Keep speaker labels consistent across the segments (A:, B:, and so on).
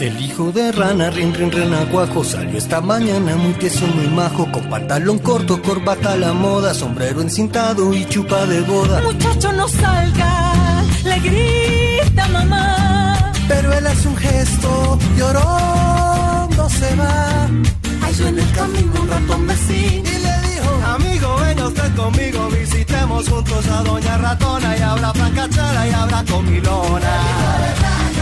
A: El hijo de rana, rin, rin, renacuajo, salió esta mañana muy tieso, muy majo, con pantalón corto, corbata a la moda, sombrero encintado y chupa de boda.
B: Muchacho, no salga, le grita mamá.
A: Pero él hace un gesto, llorando se va.
C: Ahí en el camino un ratón vecino.
A: Y le dijo, amigo, venga usted conmigo, visitemos juntos a Doña Ratona y habrá francachera y habrá comilona.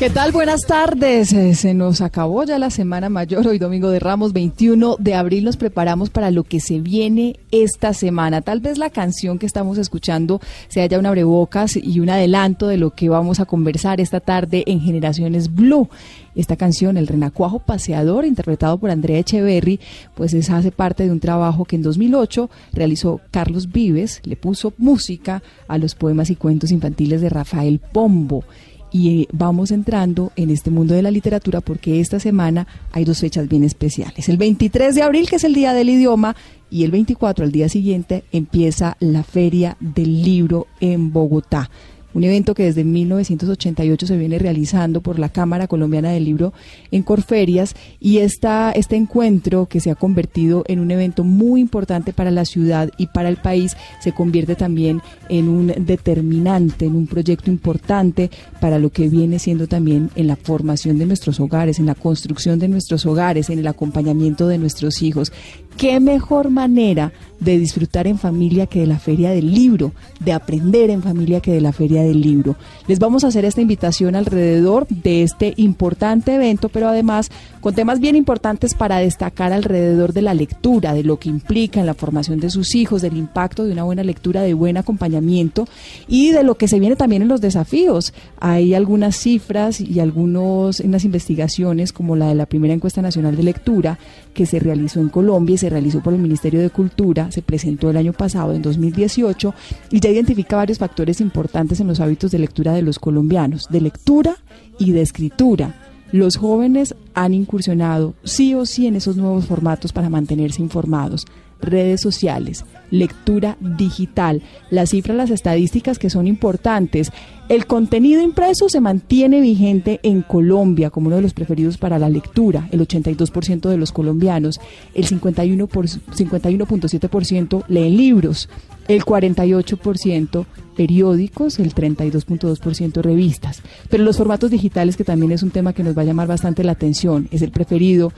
D: ¿Qué tal? Buenas tardes. Eh, Se nos acabó ya la semana mayor, hoy domingo de Ramos, 21 de abril. Nos preparamos para lo que se viene esta semana. Tal vez la canción que estamos escuchando sea ya un abrebocas y un adelanto de lo que vamos a conversar esta tarde en Generaciones Blue. Esta canción, El Renacuajo Paseador, interpretado por Andrea Echeverry, pues es, hace parte de un trabajo que en 2008 realizó Carlos Vives, le puso música a los poemas y cuentos infantiles de Rafael Pombo y eh, vamos entrando en este mundo de la literatura porque esta semana hay dos fechas bien especiales. El 23 de abril, que es el Día del Idioma, y el 24, al día siguiente, empieza la Feria del Libro en Bogotá. Un evento que desde 1988 se viene realizando por la Cámara Colombiana del Libro en Corferias y esta, este encuentro que se ha convertido en un evento muy importante para la ciudad y para el país se convierte también en un determinante, en un proyecto importante para lo que viene siendo también en la formación de nuestros hogares, en la construcción de nuestros hogares, en el acompañamiento de nuestros hijos. ¿Qué mejor manera de disfrutar en familia que de la feria del libro, de aprender en familia que de la feria del libro? Les vamos a hacer esta invitación alrededor de este importante evento, pero además con temas bien importantes para destacar alrededor de la lectura, de lo que implica en la formación de sus hijos, del impacto de una buena lectura, de buen acompañamiento y de lo que se viene también en los desafíos. Hay algunas cifras y algunos unas investigaciones como la de la primera encuesta nacional de lectura que se realizó en Colombia y se realizó por el Ministerio de Cultura, se presentó el año pasado, en 2018, y ya identifica varios factores importantes en los hábitos de lectura de los colombianos, de lectura y de escritura. Los jóvenes han incursionado sí o sí en esos nuevos formatos para mantenerse informados. Redes sociales, lectura digital, las cifras, las estadísticas que son importantes. El contenido impreso se mantiene vigente en Colombia como uno de los preferidos para la lectura, el 82% de los colombianos, el 51 por- 51.7% leen libros, el 48% periódicos, el 32.2% revistas. Pero los formatos digitales, que también es un tema que nos va a llamar bastante la atención, es el preferido,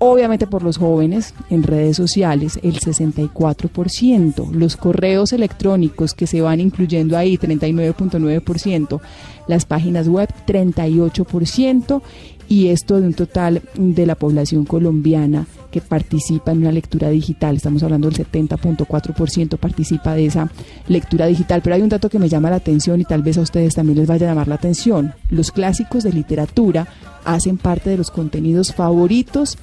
D: obviamente por los jóvenes, en redes sociales, el 64%. Los correos electrónicos que se van incluyendo ahí, 39.9%. Las páginas web, 38%. Y esto de un total de la población colombiana que participa en una lectura digital. Estamos hablando del 70.4% participa de esa lectura digital. Pero hay un dato que me llama la atención y tal vez a ustedes también les vaya a llamar la atención. Los clásicos de literatura hacen parte de los contenidos favoritos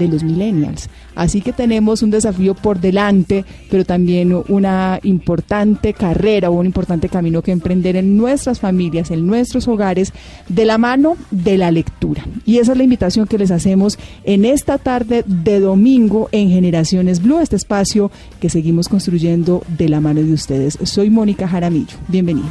D: de los millennials. Así que tenemos un desafío por delante, pero también una importante carrera o un importante camino que emprender en nuestras familias, en nuestros hogares, de la mano de la lectura. Y esa es la invitación que les hacemos en esta tarde de domingo en Generaciones Blue, este espacio que seguimos construyendo de la mano de ustedes. Soy Mónica Jaramillo. Bienvenidos.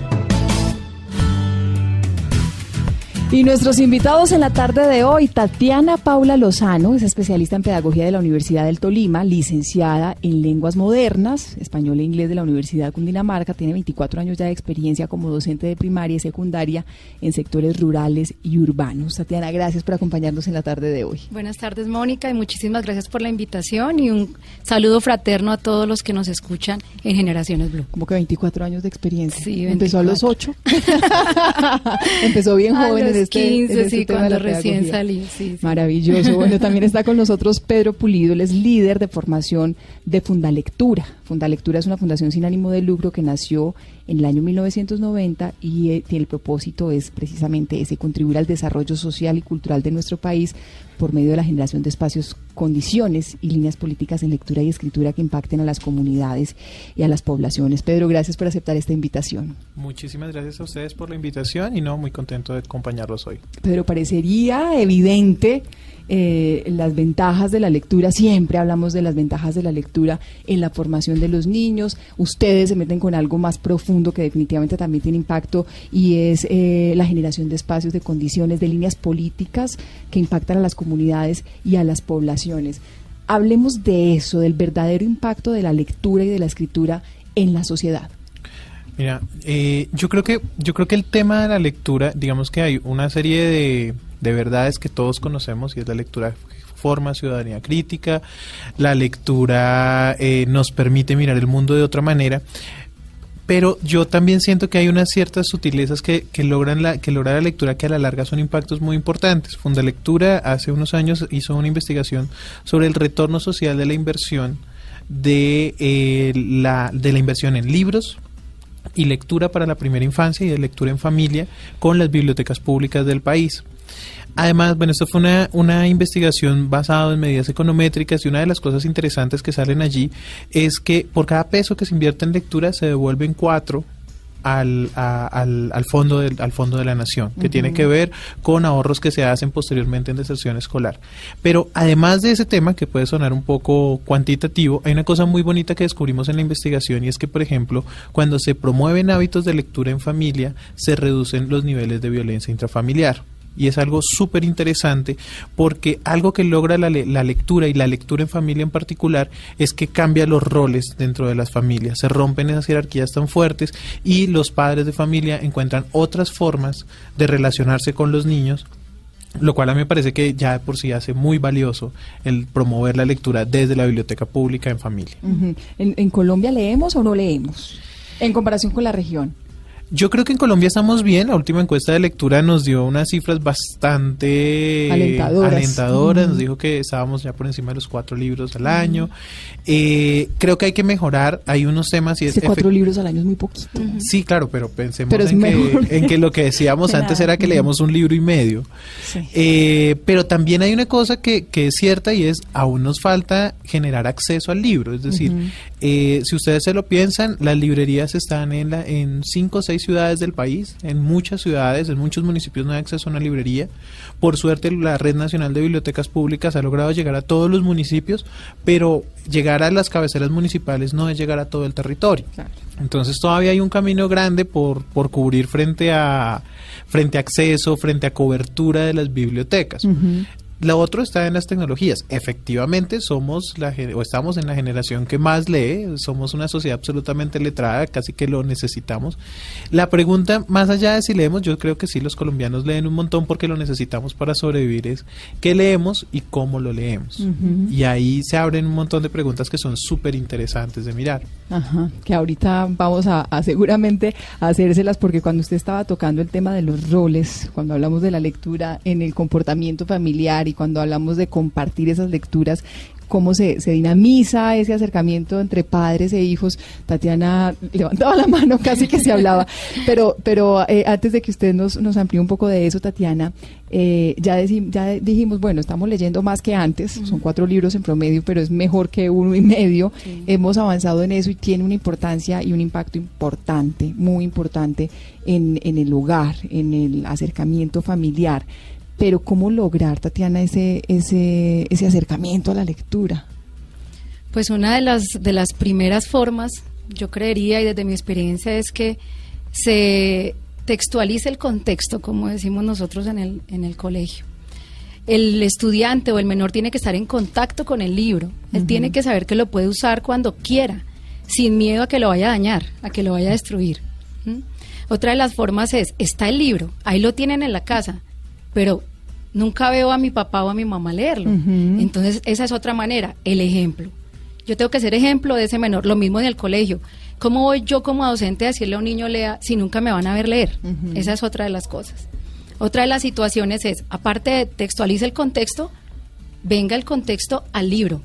D: Y nuestros invitados en la tarde de hoy, Tatiana Paula Lozano, es especialista en pedagogía de la Universidad del Tolima, licenciada en lenguas modernas, español e inglés de la Universidad de Cundinamarca, tiene 24 años ya de experiencia como docente de primaria y secundaria en sectores rurales y urbanos. Tatiana, gracias por acompañarnos en la tarde de hoy.
E: Buenas tardes, Mónica, y muchísimas gracias por la invitación y un saludo fraterno a todos los que nos escuchan en Generaciones Blue.
D: Como que 24 años de experiencia.
E: Sí,
D: Empezó a los 8. Empezó bien joven este,
E: 15,
D: en este
E: sí,
D: tema de
E: cuando
D: la
E: recién salí, sí, sí.
D: Maravilloso. Bueno, también está con nosotros Pedro Pulido, él es líder de formación de Fundalectura. Fundalectura es una fundación sin ánimo de lucro que nació en el año 1990 y eh, el propósito es precisamente ese, contribuir al desarrollo social y cultural de nuestro país por medio de la generación de espacios, condiciones y líneas políticas en lectura y escritura que impacten a las comunidades y a las poblaciones. Pedro, gracias por aceptar esta invitación.
F: Muchísimas gracias a ustedes por la invitación y no, muy contento de acompañarlos hoy.
D: Pedro, parecería evidente eh, las ventajas de la lectura, siempre hablamos de las ventajas de la lectura en la formación de los niños, ustedes se meten con algo más profundo que definitivamente también tiene impacto y es eh, la generación de espacios, de condiciones, de líneas políticas que impactan a las comunidades y a las poblaciones. Hablemos de eso, del verdadero impacto de la lectura y de la escritura en la sociedad.
F: Mira, eh, yo creo que yo creo que el tema de la lectura, digamos que hay una serie de, de verdades que todos conocemos y es la lectura forma ciudadanía crítica, la lectura eh, nos permite mirar el mundo de otra manera, pero yo también siento que hay unas ciertas sutilezas que, que logran la que logra la lectura que a la larga son impactos muy importantes. Fundalectura hace unos años hizo una investigación sobre el retorno social de la inversión de eh, la de la inversión en libros y lectura para la primera infancia y de lectura en familia con las bibliotecas públicas del país. Además, bueno, esto fue una, una investigación basada en medidas econométricas y una de las cosas interesantes que salen allí es que por cada peso que se invierte en lectura se devuelven cuatro al, a- al, al fondo del, al fondo de la nación, que tiene que ver con ahorros que se hacen posteriormente en deserción escolar. Pero además de ese tema, que puede sonar un poco cuantitativo, hay una cosa muy bonita que descubrimos en la investigación y es que, por ejemplo, cuando se promueven hábitos de lectura en familia, se reducen los niveles de violencia intrafamiliar. Y es algo súper interesante porque algo que logra la, le- la lectura y la lectura en familia en particular es que cambia los roles dentro de las familias. Se rompen esas jerarquías tan fuertes y los padres de familia encuentran otras formas de relacionarse con los niños lo cual a mí me parece que ya de por sí hace muy valioso el promover la lectura desde la biblioteca pública en familia.
D: Ujú. ¿En, en Colombia leemos o no leemos? En comparación con la región.
F: Yo creo que en Colombia estamos bien. La última encuesta de lectura nos dio unas cifras bastante
D: Alentadoras.
F: alentadoras. Nos dijo que estábamos ya por encima de los cuatro libros al año. Eh, creo que hay que mejorar. Hay unos temas y es
D: que cuatro libros al año es muy poquito.
F: Sí, claro, pero pensemos
D: Pero
F: en, que, en que lo que decíamos antes era que leíamos un libro y medio.
D: Sí.
F: Eh, pero también hay una cosa que, que es cierta y es aún nos falta generar acceso al libro. Es decir, eh, si ustedes se lo piensan, las librerías están en, la, en cinco o seis ciudades del país. En muchas ciudades, en muchos municipios no hay acceso a una librería. Por suerte, la Red Nacional de Bibliotecas Públicas ha logrado llegar a todos los municipios, pero llegar a las cabeceras municipales no es llegar a todo el territorio. Entonces todavía hay un camino grande por, por cubrir frente a, frente a acceso, frente a cobertura de las bibliotecas. Lo otro está en las tecnologías. Efectivamente, somos la o estamos en la generación que más lee, somos una sociedad absolutamente letrada, casi que lo necesitamos. La pregunta, más allá de si leemos, yo creo que sí, los colombianos leen un montón porque lo necesitamos para sobrevivir, es qué leemos y cómo lo leemos. Y ahí se abren un montón de preguntas que son súper interesantes de mirar.
D: Ajá, que ahorita vamos a, a seguramente a hacérselas porque cuando usted estaba tocando el tema de los roles, cuando hablamos de la lectura en el comportamiento familiar y cuando hablamos de compartir esas lecturas, cómo se, se dinamiza ese acercamiento entre padres e hijos. Tatiana levantaba la mano, casi que se hablaba, pero, pero eh, antes de que usted nos, nos amplíe un poco de eso, Tatiana, eh, ya, ya dijimos, bueno, estamos leyendo más que antes, son cuatro libros en promedio, pero es mejor que uno y medio. Hemos avanzado en eso y tiene una importancia y un impacto importante, muy importante en, en el hogar, en el acercamiento familiar. Pero ¿cómo lograr, Tatiana, ese, ese, ese acercamiento a la lectura?
E: Pues una de las, de las primeras formas, yo creería, y desde mi experiencia, es que se textualice el contexto, como decimos nosotros en el, en el colegio. El estudiante o el menor tiene que estar en contacto con el libro. Él tiene que saber que lo puede usar cuando quiera, sin miedo a que lo vaya a dañar, a que lo vaya a destruir. Otra de las formas es, está el libro, ahí lo tienen en la casa, pero nunca veo a mi papá o a mi mamá leerlo. Entonces, esa es otra manera, el ejemplo. Yo tengo que ser ejemplo de ese menor, lo mismo en el colegio. ¿Cómo voy yo como docente a decirle a un niño lea si nunca me van a ver leer? Esa es otra de las cosas. Otra de las situaciones es, aparte de textualiza el contexto, venga el contexto al libro.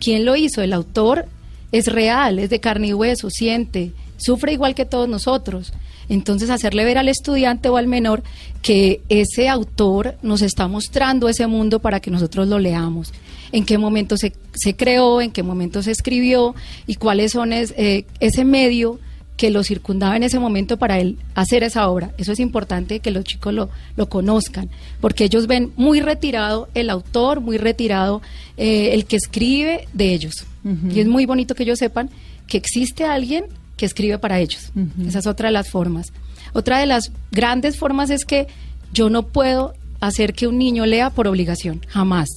E: ¿Quién lo hizo? El autor es real, es de carne y hueso, siente, sufre igual que todos nosotros. Entonces, hacerle ver al estudiante o al menor que ese autor nos está mostrando ese mundo para que nosotros lo leamos. En qué momento se, se creó, en qué momento se escribió y cuáles son eh, ese medio que lo circundaba en ese momento para él hacer esa obra. Eso es importante que los chicos lo, lo conozcan, porque ellos ven muy retirado el autor, muy retirado eh, el que escribe de ellos. Y es muy bonito que ellos sepan que existe alguien que escribe para ellos. Esa es otra de las formas. Otra de las grandes formas es que yo no puedo hacer que un niño lea por obligación, jamás.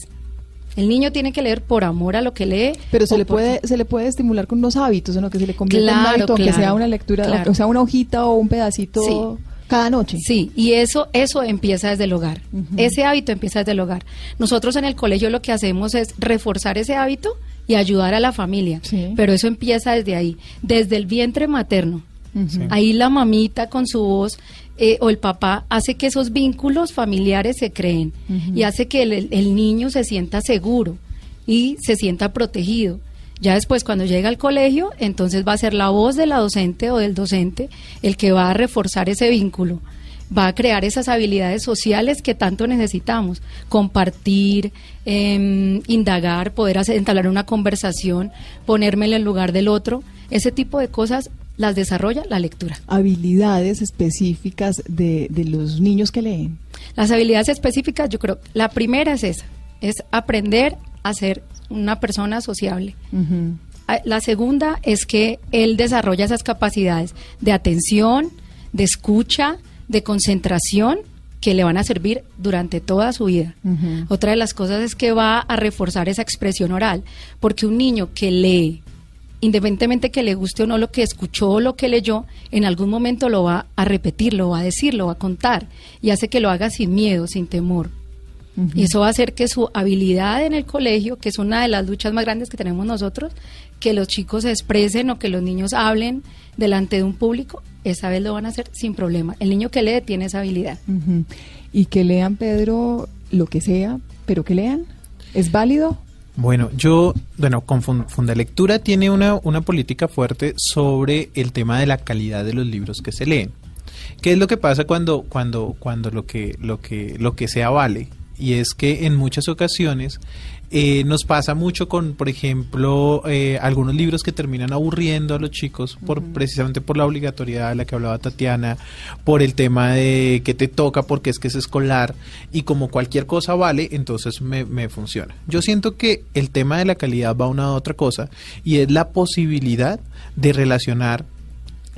E: El niño tiene que leer por amor a lo que lee.
D: Pero se le puede se le puede estimular con unos hábitos, ¿no? Que se le convierta en hábito, que sea una lectura, o sea, una hojita o un pedacito cada noche.
E: Sí, y eso eso empieza desde el hogar. Ese hábito empieza desde el hogar. Nosotros en el colegio lo que hacemos es reforzar ese hábito y ayudar a la familia. Pero eso empieza desde ahí, desde el vientre materno. Ahí la mamita con su voz eh, o el papá hace que esos vínculos familiares se creen y hace que el, niño se sienta seguro y se sienta protegido. Ya después, cuando llega al colegio, entonces va a ser la voz de la docente o del docente el que va a reforzar ese vínculo va a crear esas habilidades sociales que tanto necesitamos, compartir, em, indagar, poder hacer, entablar una conversación, ponerme en el lugar del otro, ese tipo de cosas las desarrolla la lectura.
D: Habilidades específicas de, de los niños que leen.
E: Las habilidades específicas, yo creo, la primera es esa, es aprender a ser una persona sociable. La segunda es que él desarrolla esas capacidades de atención, de escucha, de concentración que le van a servir durante toda su vida. Otra de las cosas es que va a reforzar esa expresión oral, porque un niño que lee, independientemente que le guste o no lo que escuchó o lo que leyó, en algún momento lo va a repetir, lo va a decir, lo va a contar, y hace que lo haga sin miedo, sin temor. Y eso va a hacer que su habilidad en el colegio, que es una de las luchas más grandes que tenemos nosotros, que los chicos se expresen o que los niños hablen delante de un público, esa vez lo van a hacer sin problema. El niño que lee tiene esa habilidad.
D: Y que lean, Pedro, lo que sea, pero que lean. ¿Es válido?
F: Bueno, yo, bueno, con Fundalectura tiene una, una política fuerte sobre el tema de la calidad de los libros que se leen. ¿Qué es lo que pasa cuando, cuando, cuando lo que, lo que, lo que sea vale? Y es que en muchas ocasiones eh, nos pasa mucho con, por ejemplo, eh, algunos libros que terminan aburriendo a los chicos por precisamente por la obligatoriedad de la que hablaba Tatiana, por el tema de que te toca porque es que es escolar y como cualquier cosa vale, entonces me, me funciona. Yo siento que el tema de la calidad va a una otra cosa y es la posibilidad de relacionar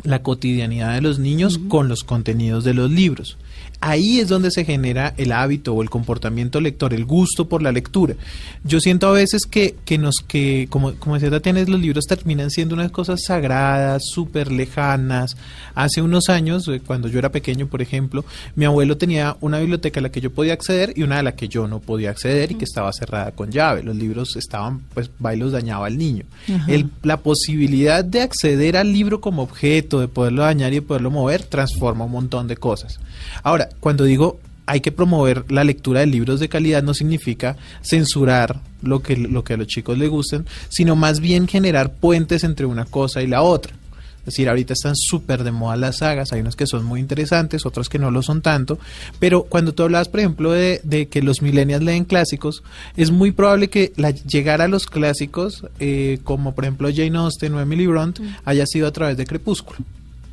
F: la cotidianidad de los niños con los contenidos de los libros ahí es donde se genera el hábito o el comportamiento lector, el gusto por la lectura. Yo siento a veces que, que nos, que, como, como decía Tatiana, los libros terminan siendo unas cosas sagradas, súper lejanas. Hace unos años, eh, cuando yo era pequeño, por ejemplo, mi abuelo tenía una biblioteca a la que yo podía acceder y una a la que yo no podía acceder y que estaba cerrada con llave. Los libros estaban, pues, va y los dañaba al niño. El, la posibilidad de acceder al libro como objeto, de poderlo dañar y de poderlo mover, transforma un montón de cosas. Ahora, cuando digo hay que promover la lectura de libros de calidad no significa censurar lo que, lo que a los chicos les gusten, sino más bien generar puentes entre una cosa y la otra. Es decir, ahorita están súper de moda las sagas, hay unos que son muy interesantes, otros que no lo son tanto, pero cuando tú hablabas, por ejemplo, de, de que los millennials leen clásicos, es muy probable que la, llegar a los clásicos, eh, como por ejemplo Jane Austen o Emily Bront, haya sido a través de Crepúsculo.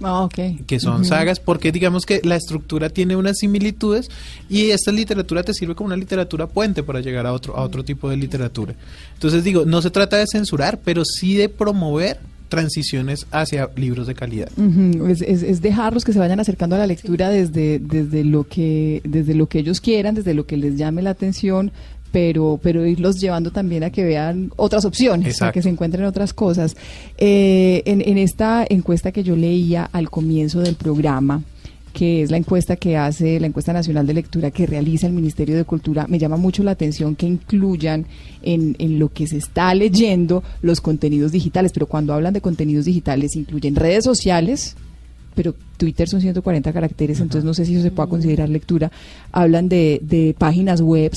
D: Ah,
F: Que son sagas, porque digamos que la estructura tiene unas similitudes y esta literatura te sirve como una literatura puente para llegar a otro, a otro tipo de literatura. Entonces digo, no se trata de censurar, pero sí de promover transiciones hacia libros de calidad.
D: es, es, dejarlos que se vayan acercando a la lectura desde, desde, lo que, desde lo que ellos quieran, desde lo que les llame la atención, pero, pero irlos llevando también a que vean otras opciones, a que se encuentren otras cosas. Eh, en, en esta encuesta que yo leía al comienzo del programa, que es la encuesta que hace la encuesta nacional de lectura que realiza el Ministerio de Cultura, me llama mucho la atención que incluyan en, en, lo que se está leyendo los contenidos digitales, pero cuando hablan de contenidos digitales incluyen redes sociales, pero Twitter son 140 caracteres, entonces no sé si eso se pueda considerar lectura, hablan de, de páginas web,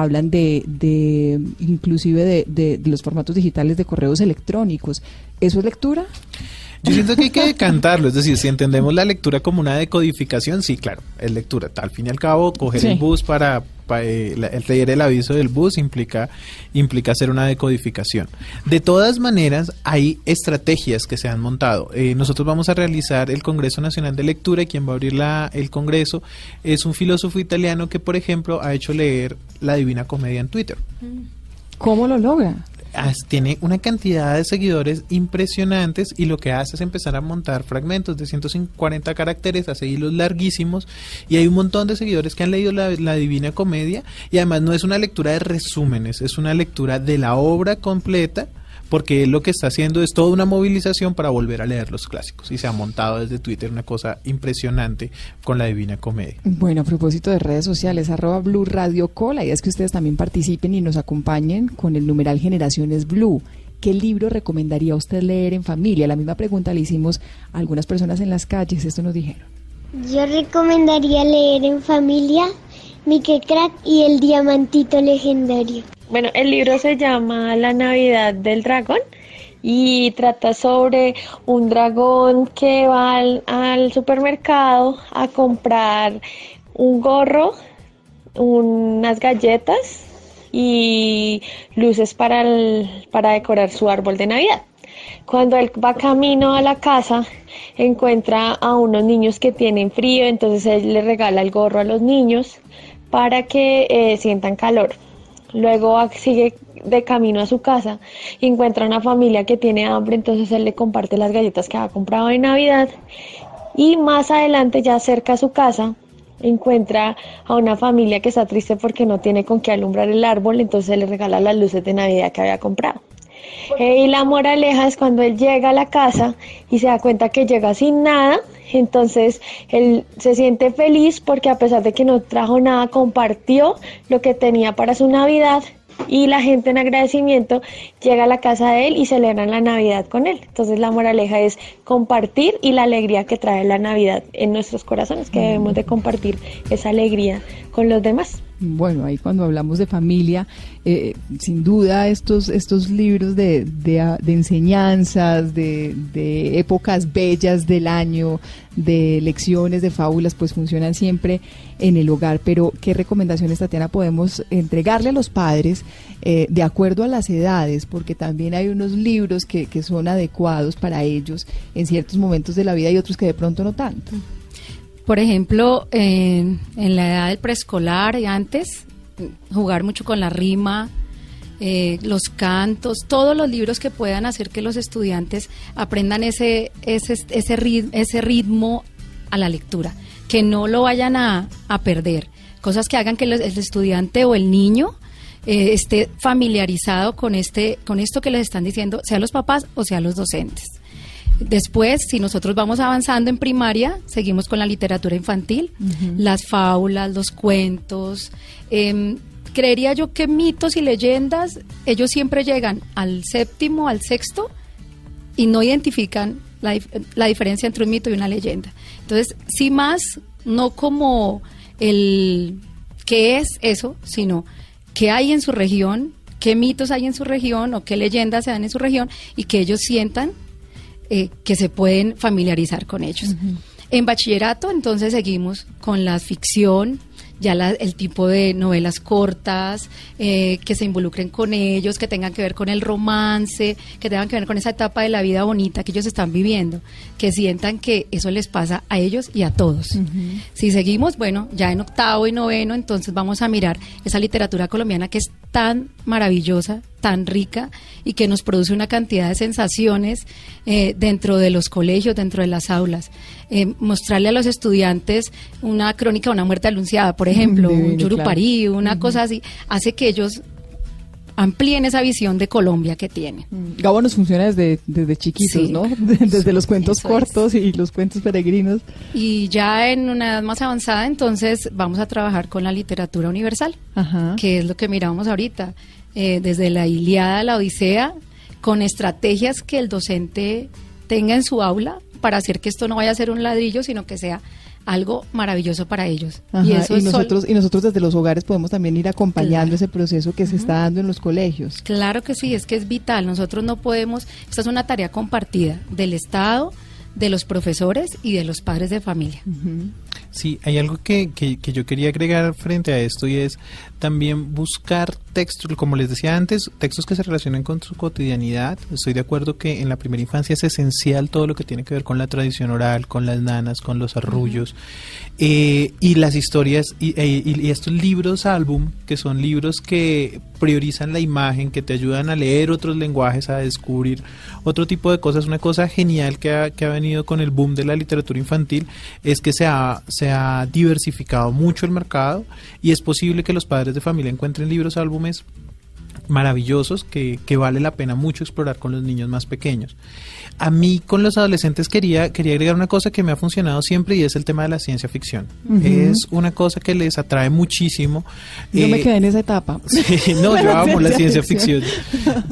D: hablan de, de inclusive de, de, los formatos digitales de correos electrónicos. ¿Eso es lectura?
F: Yo siento que hay que decantarlo, es decir, si entendemos la lectura como una decodificación, sí, claro, es lectura. Al fin y al cabo, coger el bus para, eh, el leer el aviso del bus implica, implica hacer una decodificación. De todas maneras, hay estrategias que se han montado. Eh, nosotros vamos a realizar el Congreso Nacional de Lectura y quien va a abrir la, el Congreso es un filósofo italiano que, por ejemplo, ha hecho leer la Divina Comedia en Twitter.
D: ¿Cómo lo logra?
F: Tiene una cantidad de seguidores impresionantes y lo que hace es empezar a montar fragmentos de 140 caracteres, hace hilos larguísimos y hay un montón de seguidores que han leído la, la, Divina Comedia y además no es una lectura de resúmenes, es una lectura de la obra completa porque lo que está haciendo es toda una movilización para volver a leer los clásicos y se ha montado desde Twitter una cosa impresionante con la Divina Comedia.
D: Bueno, a propósito de redes sociales, arroba Blue Radio Cola, y es que ustedes también participen y nos acompañen con el numeral Generaciones Blue. ¿Qué libro recomendaría usted leer en familia? La misma pregunta le hicimos a algunas personas en las calles, esto nos dijeron.
G: Yo recomendaría leer en familia Mickey Crack y el Diamantito Legendario.
H: Bueno, el libro se llama La Navidad del Dragón y trata sobre un dragón que va al, supermercado a comprar un gorro, unas galletas y luces para, para decorar su árbol de Navidad. Cuando él va camino a la casa, encuentra a unos niños que tienen frío, entonces él le regala el gorro a los niños para que eh, sientan calor. Luego sigue de camino a su casa y encuentra una familia que tiene hambre, entonces él le comparte las galletas que ha comprado en Navidad. Y más adelante, ya cerca a su casa, encuentra a una familia que está triste porque no tiene con qué alumbrar el árbol, entonces le regala las luces de Navidad que había comprado. Eh, y la moraleja es cuando él llega a la casa y se da cuenta que llega sin nada, entonces él se siente feliz porque a pesar de que no trajo nada, compartió lo que tenía para su Navidad y la gente en agradecimiento llega a la casa de él y celebran la Navidad con él. Entonces la moraleja es compartir y la alegría que trae la Navidad en nuestros corazones, que debemos de compartir esa alegría con los demás.
D: Bueno, ahí cuando hablamos de familia, eh, sin duda estos, estos libros de, de, enseñanzas, de, de, épocas bellas del año, de lecciones, de fábulas, pues funcionan siempre en el hogar. Pero, ¿qué recomendaciones, Tatiana, podemos entregarle a los padres eh, de acuerdo a las edades? Porque también hay unos libros que, que son adecuados para ellos en ciertos momentos de la vida y otros que de pronto no tanto.
E: Por ejemplo, en, la edad del preescolar y antes, jugar mucho con la rima, eh, los cantos, todos los libros que puedan hacer que los estudiantes aprendan ese, ese, ese, ritmo, ese ritmo a la lectura, que no lo vayan a, a perder, cosas que hagan que el estudiante o el niño eh, esté familiarizado con este, con esto que les están diciendo, sea los papás o sea los docentes. Después, si nosotros vamos avanzando en primaria, seguimos con la literatura infantil, las fábulas, los cuentos. Em, creería yo que mitos y leyendas, ellos siempre llegan al séptimo, al sexto, y no identifican la, la diferencia entre un mito y una leyenda. Entonces, sí más, no como el qué es eso, sino qué hay en su región, qué mitos hay en su región o qué leyendas se dan en su región y que ellos sientan eh, que se pueden familiarizar con ellos. En bachillerato, entonces seguimos con la ficción, ya el tipo de novelas cortas, eh, que se involucren con ellos, que tengan que ver con el romance, que tengan que ver con esa etapa de la vida bonita que ellos están viviendo, que sientan que eso les pasa a ellos y a todos. Si seguimos, bueno, ya en octavo y noveno, entonces vamos a mirar esa literatura colombiana que es tan maravillosa, tan rica y que nos produce una cantidad de sensaciones eh, dentro de los colegios, dentro de las aulas. Eh, mostrarle a los estudiantes una crónica de una muerte anunciada, por ejemplo, un Yuruparí, una cosa así, hace que ellos amplíen esa visión de Colombia que tienen.
D: Mm, Gabo nos funciona desde, desde chiquitos, ¿no? Desde los cuentos cortos y los cuentos peregrinos.
E: Y ya en una edad más avanzada, entonces vamos a trabajar con la literatura universal, que es lo que miramos ahorita, eh, desde la Iliada a la Odisea, con estrategias que el docente tenga en su aula para hacer que esto no vaya a ser un ladrillo, sino que sea algo maravilloso para ellos.
D: y, eso nosotros, y nosotros desde los hogares podemos también ir acompañando ese proceso que se está dando en los colegios.
E: Claro que sí, es que es vital. Nosotros no podemos, esta es una tarea compartida del Estado, de los profesores y de los padres de familia.
F: Sí, hay algo que, que, que, yo quería agregar frente a esto y es también buscar textos, como les decía antes, textos que se relacionen con su cotidianidad. Estoy de acuerdo que en la primera infancia es esencial todo lo que tiene que ver con la tradición oral, con las nanas, con los arrullos eh, y las historias y, e, y, estos libros álbum, que son libros que priorizan la imagen, que te ayudan a leer otros lenguajes, a descubrir otro tipo de cosas. Una cosa genial que ha, que ha venido con el boom de la literatura infantil es que se ha, se ha diversificado mucho el mercado y es posible que los padres de familia encuentren libros álbumes maravillosos que, que, vale la pena mucho explorar con los niños más pequeños. A mí con los adolescentes quería, quería agregar una cosa que me ha funcionado siempre y es el tema de la ciencia ficción. Es una cosa que les atrae muchísimo.
D: Yo me eh, quedé en esa etapa.
F: no, yo amo la ciencia ficción.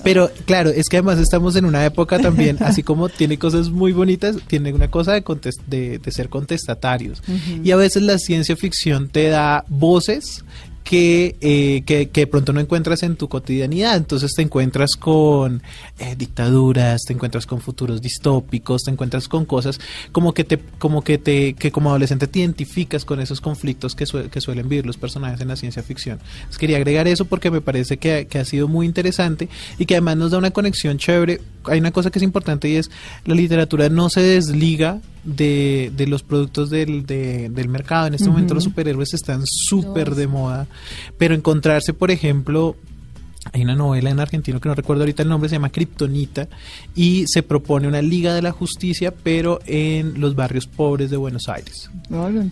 F: Pero claro, es que además estamos en una época también, así como tiene cosas muy bonitas, tiene una cosa de, de, de ser contestatarios. Y a veces la ciencia ficción te da voces que, eh, que, que, pronto no encuentras en tu cotidianidad. Entonces te encuentras con eh, dictaduras, te encuentras con futuros distópicos, te encuentras con cosas como que te, como que te, que como adolescente te identificas con esos conflictos que, suelen vivir los personajes en la ciencia ficción. quería agregar eso porque me parece que, que ha sido muy interesante y que además nos da una conexión chévere. Hay una cosa que es importante y es la literatura no se desliga de, de los productos del, del mercado. En este momento los superhéroes están súper de moda, pero encontrarse, por ejemplo, hay una novela en argentino que no recuerdo ahorita el nombre, se llama Kryptonita y se propone una Liga de la Justicia, pero en los barrios pobres de Buenos Aires.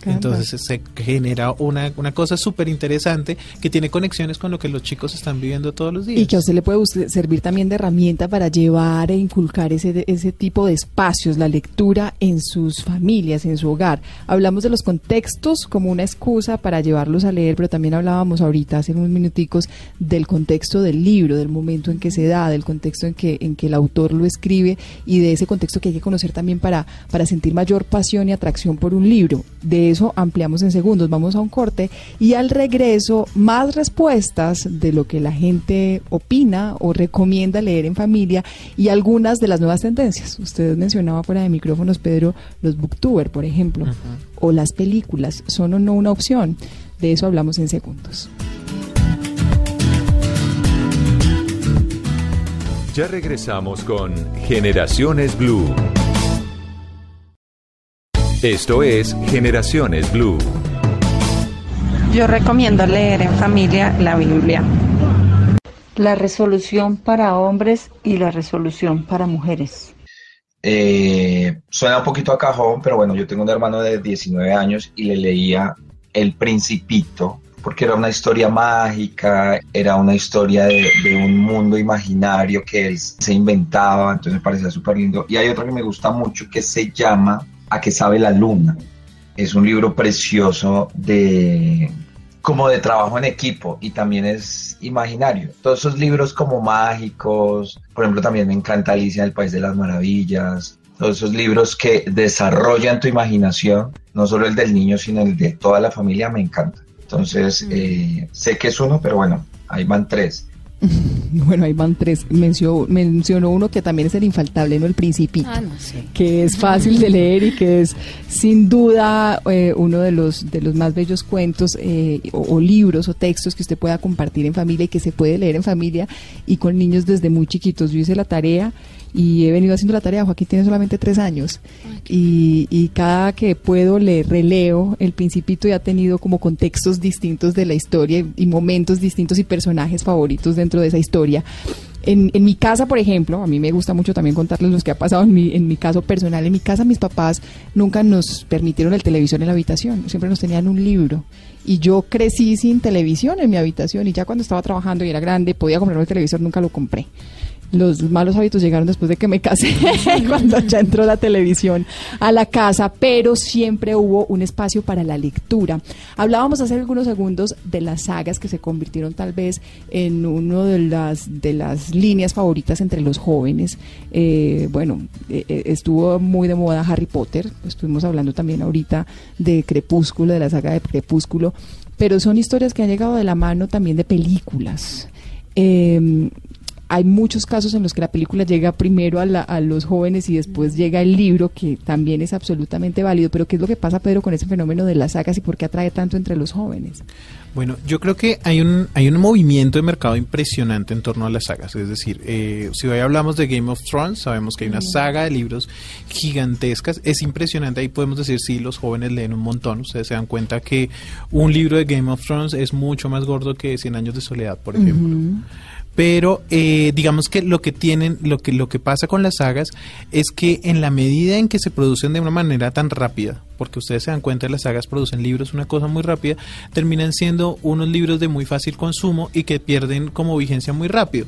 F: Entonces se genera una, una cosa súper interesante que tiene conexiones con lo que los chicos están viviendo todos los días.
D: Y que a usted le puede servir también de herramienta para llevar e inculcar ese, ese tipo de espacios, la lectura en sus familias, en su hogar. Hablamos de los contextos como una excusa para llevarlos a leer, pero también hablábamos ahorita, hace unos minuticos, del contexto del libro, del momento en que se da, del contexto en que, en que el autor lo escribe y de ese contexto que hay que conocer también para, para sentir mayor pasión y atracción por un libro. De eso ampliamos en segundos. Vamos a un corte y al regreso más respuestas de lo que la gente opina o recomienda leer en familia y algunas de las nuevas tendencias. Usted mencionaba fuera de micrófonos, Pedro, los booktuber, por ejemplo, o las películas. ¿Son o no una opción? De eso hablamos en segundos.
I: Ya regresamos con Generaciones Blue. Esto es Generaciones Blue.
J: Yo recomiendo leer en familia la Biblia. la resolución para hombres y la resolución para mujeres.
K: Eh, suena un poquito a cajón, pero bueno, yo tengo un hermano de 19 años y le leía El Principito, porque era una historia mágica, era una historia de, un mundo imaginario que él se inventaba, entonces me parecía súper lindo. Y hay otro que me gusta mucho que se llama A que sabe la luna. Es un libro precioso de como de trabajo en equipo y también es imaginario. Todos esos libros como mágicos, por ejemplo, también me encanta Alicia en el País de las Maravillas, todos esos libros que desarrollan tu imaginación, no solo el del niño, sino el de toda la familia, me encanta. Entonces, eh, sé que es uno, pero bueno, ahí van tres.
D: Bueno, ahí van tres. Mencionó, mencionó uno que también es el infaltable, ¿no? El Principito.
E: Ah, no, sí.
D: Que es fácil de leer y que es sin duda eh, uno de los, de los más bellos cuentos eh, o, o libros o textos que usted pueda compartir en familia y que se puede leer en familia y con niños desde muy chiquitos. Yo hice la tarea y he venido haciendo la tarea. Joaquín tiene solamente tres años y, y cada que puedo le releo el Principito y ha tenido como contextos distintos de la historia y, momentos distintos y personajes favoritos dentro de esa historia. En, en mi casa, por ejemplo, a mí me gusta mucho también contarles los que ha pasado en mi, en mi caso personal. En mi casa mis papás nunca nos permitieron el televisor en la habitación, siempre nos tenían un libro. Y yo crecí sin televisión en mi habitación y ya cuando estaba trabajando y era grande podía comprarme el televisor, nunca lo compré. Los malos hábitos llegaron después de que me casé, cuando ya entró la televisión a la casa, pero siempre hubo un espacio para la lectura. Hablábamos hace algunos segundos de las sagas que se convirtieron tal vez en una de las, de las líneas favoritas entre los jóvenes. Eh, bueno, eh, eh, estuvo muy de moda Harry Potter, estuvimos hablando también ahorita de Crepúsculo, de la saga de Crepúsculo, pero son historias que han llegado de la mano también de películas. Eh, hay muchos casos en los que la película llega primero a, la- a los jóvenes y después llega el libro, que también es absolutamente válido. Pero ¿qué es lo que pasa, Pedro, con ese fenómeno de las sagas y por qué atrae tanto entre los jóvenes?
F: Bueno, yo creo que hay un hay un movimiento de mercado impresionante en torno a las sagas. Es decir, eh, si hoy hablamos de Game of Thrones, sabemos que hay una saga de libros gigantescas. Es impresionante. Ahí podemos decir, sí, los jóvenes leen un montón. Ustedes se dan cuenta que un libro de Game of Thrones es mucho más gordo que Cien años de soledad, por ejemplo. Pero eh, digamos que lo que tienen, lo que lo que pasa con las sagas es que en la medida en que se producen de una manera tan rápida, porque ustedes se dan cuenta las sagas producen libros una cosa muy rápida, terminan siendo unos libros de muy fácil consumo y que pierden como vigencia muy rápido.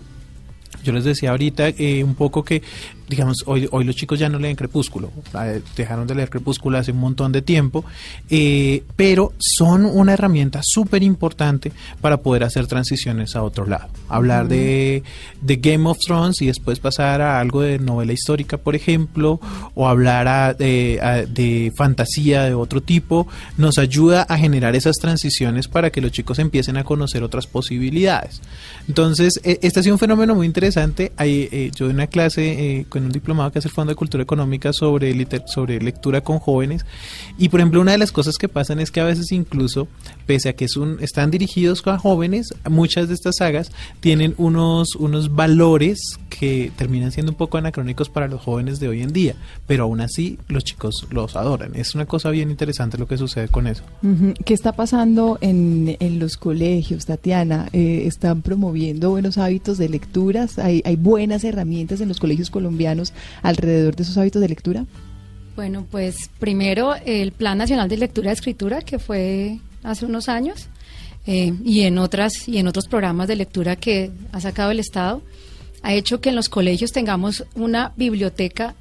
F: Yo les decía ahorita eh, un poco que, digamos, hoy, hoy los chicos ya no leen Crepúsculo, eh, dejaron de leer Crepúsculo hace un montón de tiempo, eh, pero son una herramienta súper importante para poder hacer transiciones a otro lado. Hablar de, de Game of Thrones y después pasar a algo de novela histórica, por ejemplo, o hablar de, de fantasía de otro tipo, nos ayuda a generar esas transiciones para que los chicos empiecen a conocer otras posibilidades. Entonces, eh, este ha sido un fenómeno muy interesante. Hay, eh, yo doy una clase eh, con un diplomado que hace el Fondo de Cultura Económica sobre, liter- sobre lectura con jóvenes. Y, por ejemplo, una de las cosas que pasan es que a veces incluso, pese a que es un- están dirigidos a jóvenes, muchas de estas sagas tienen unos, unos valores que terminan siendo un poco anacrónicos para los jóvenes de hoy en día. Pero aún así, los chicos los adoran. Es una cosa bien interesante lo que sucede con eso.
D: ¿Qué está pasando en, en los colegios, Tatiana? Eh, ¿Están promoviendo buenos hábitos de lecturas? ¿Hay, ¿Hay buenas herramientas en los colegios colombianos alrededor de esos hábitos de lectura?
E: Bueno, pues primero el Plan Nacional de Lectura y Escritura, que fue hace unos años, eh, y en otras y en otros programas de lectura que ha sacado el Estado, ha hecho que en los colegios tengamos una biblioteca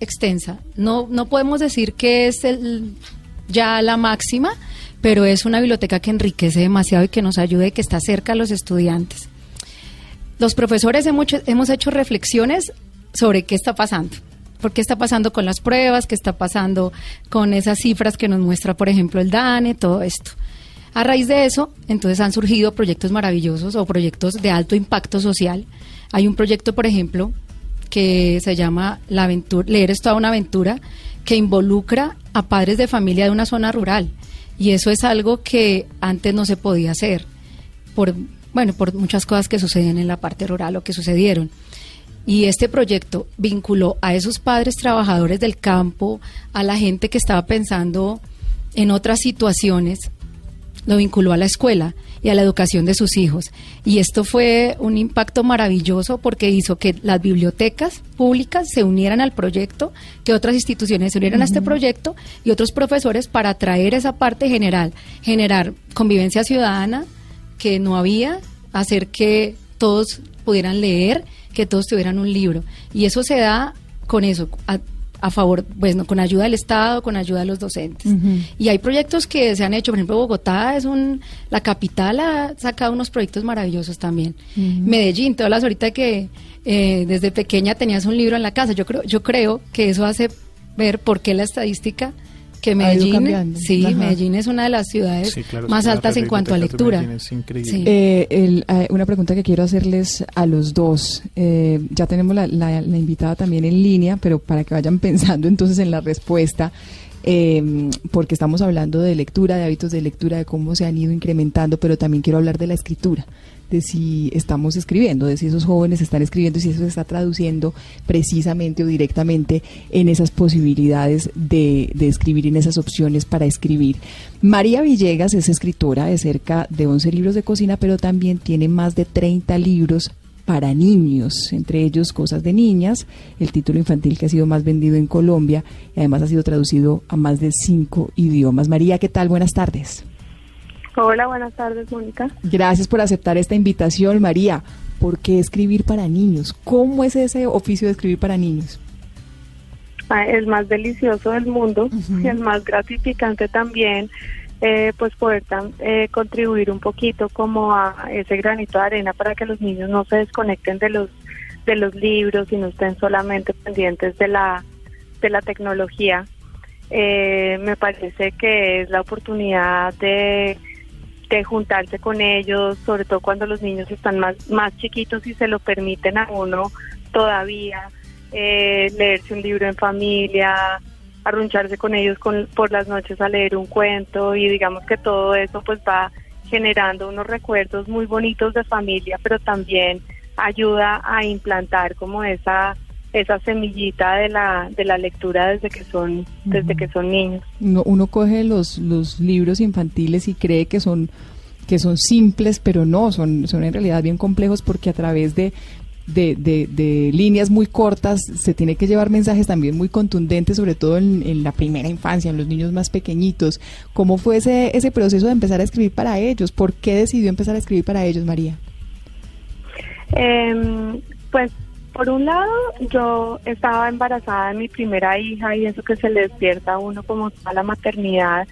E: extensa. No, no podemos decir que es ya la máxima, pero es una biblioteca que enriquece demasiado y que nos ayuda y que está cerca a los estudiantes. Los profesores hemos hecho, reflexiones sobre qué está pasando. ¿Por qué está pasando con las pruebas? ¿Qué está pasando con esas cifras que nos muestra, por ejemplo, el DANE? Todo esto. A raíz de eso, entonces han surgido proyectos maravillosos o proyectos de alto impacto social. Hay un proyecto, por ejemplo, que se llama la aventura, Leer es toda una aventura, que involucra a padres de familia de una zona rural. Y eso es algo que antes no se podía hacer, por, bueno, por muchas cosas que suceden en la parte rural o que sucedieron. Y este proyecto vinculó a esos padres trabajadores del campo, a la gente que estaba pensando en otras situaciones, lo vinculó a la escuela y a la educación de sus hijos. Y esto fue un impacto maravilloso porque hizo que las bibliotecas públicas se unieran al proyecto, que otras instituciones se unieran a este proyecto y otros profesores para traer esa parte general, generar convivencia ciudadana que no había, hacer que todos pudieran leer, que todos tuvieran un libro. Y eso se da con eso, a, a favor, bueno, con ayuda del Estado, con ayuda de los docentes. Y hay proyectos que se han hecho, por ejemplo, Bogotá es un, la capital ha sacado unos proyectos maravillosos también. Medellín, te hablas ahorita que eh, desde pequeña tenías un libro en la casa. Yo creo, yo creo que eso hace ver por qué la estadística que Medellín, sí, Medellín es una de las ciudades más altas en cuanto a lectura.
D: Eh, eh, una pregunta que quiero hacerles a los dos. Eh, ya tenemos la, la, invitada también en línea, pero para que vayan pensando entonces en la respuesta. porque estamos hablando de lectura, de hábitos de lectura, de cómo se han ido incrementando, pero también quiero hablar de la escritura de si estamos escribiendo, de si esos jóvenes están escribiendo, si eso se está traduciendo precisamente o directamente en esas posibilidades de, de escribir, en esas opciones para escribir. María Villegas es escritora de cerca de 11 libros de cocina, pero también tiene más de 30 libros para niños, entre ellos Cosas de Niñas, el título infantil que ha sido más vendido en Colombia y además ha sido traducido a más de cinco idiomas. María, ¿qué tal? Buenas tardes.
L: Hola, buenas tardes, Mónica.
D: Gracias por aceptar esta invitación, María. ¿Por qué escribir para niños? ¿Cómo es ese oficio de escribir para niños?
L: Ah, el más delicioso del mundo y el más gratificante también, eh, pues poder eh, contribuir un poquito como a ese granito de arena para que los niños no se desconecten de los de los libros y no estén solamente pendientes de la de la tecnología. Eh, me parece que es la oportunidad de de juntarse con ellos, sobre todo cuando los niños están más, más chiquitos y se lo permiten a uno todavía, eh, leerse un libro en familia, arruncharse con ellos con, por las noches a leer un cuento y digamos que todo eso pues va generando unos recuerdos muy bonitos de familia, pero también ayuda a implantar como esa esa semillita de la, de la lectura desde que son desde que son niños.
D: Uno, uno coge los, los libros infantiles y cree que son que son simples, pero no, son, son en realidad bien complejos porque a través de, de, de, líneas muy cortas se tiene que llevar mensajes también muy contundentes, sobre todo en, en, la primera infancia, en los niños más pequeñitos. ¿Cómo fue ese, ese proceso de empezar a escribir para ellos? ¿Por qué decidió empezar a escribir para ellos, María?
L: Eh, pues por un lado, yo estaba embarazada de mi primera hija y eso que se le despierta a uno como a la maternidad.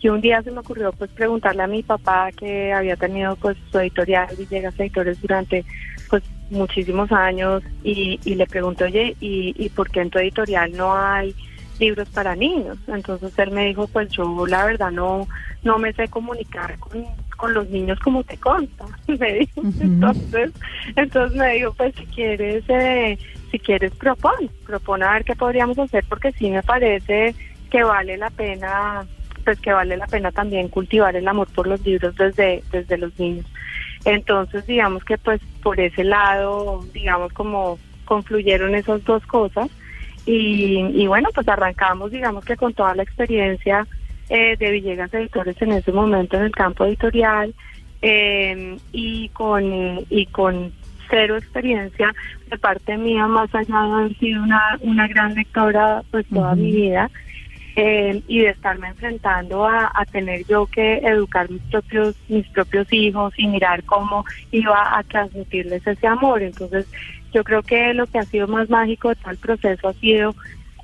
L: Y un día se me ocurrió pues preguntarle a mi papá que había tenido pues su editorial Villegas Editores durante pues muchísimos años y, y le pregunté, oye, ¿y, ¿y por qué en tu editorial no hay libros para niños? Entonces él me dijo, pues yo la verdad no, no me sé comunicar con, con los niños como te consta, me dijo. Entonces, entonces me dijo, pues si quieres, eh, si quieres propon, propon a ver qué podríamos hacer, porque sí me parece que vale la pena, pues que vale la pena también cultivar el amor por los libros desde, desde los niños. Entonces, digamos que pues por ese lado, digamos como confluyeron esas dos cosas y, y bueno, pues arrancamos, digamos que con toda la experiencia eh, de Villegas Editores en ese momento en el campo editorial eh, y con y con cero experiencia de parte mía más allá de haber sido una, una gran lectora pues toda mi vida eh, y de estarme enfrentando a, a, tener yo que educar mis propios mis propios hijos y mirar cómo iba a transmitirles ese amor. Entonces yo creo que lo que ha sido más mágico de todo el proceso ha sido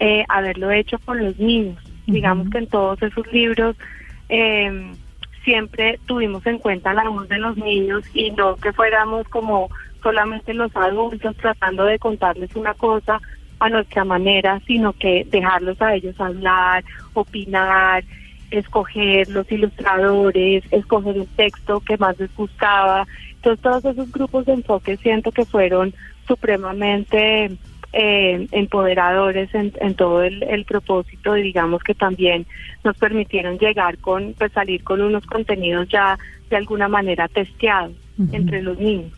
L: eh, haberlo hecho con los niños Digamos que en todos esos libros eh, siempre tuvimos en cuenta la voz de los niños y no que fuéramos como solamente los adultos tratando de contarles una cosa a nuestra manera, sino que dejarlos a ellos hablar, opinar, escoger los ilustradores, escoger el texto que más les gustaba. Entonces todos esos grupos de enfoque siento que fueron supremamente eh, empoderadores en, todo el, propósito y digamos que también nos permitieron llegar con, pues salir con unos contenidos ya de alguna manera testeados. Entre los niños.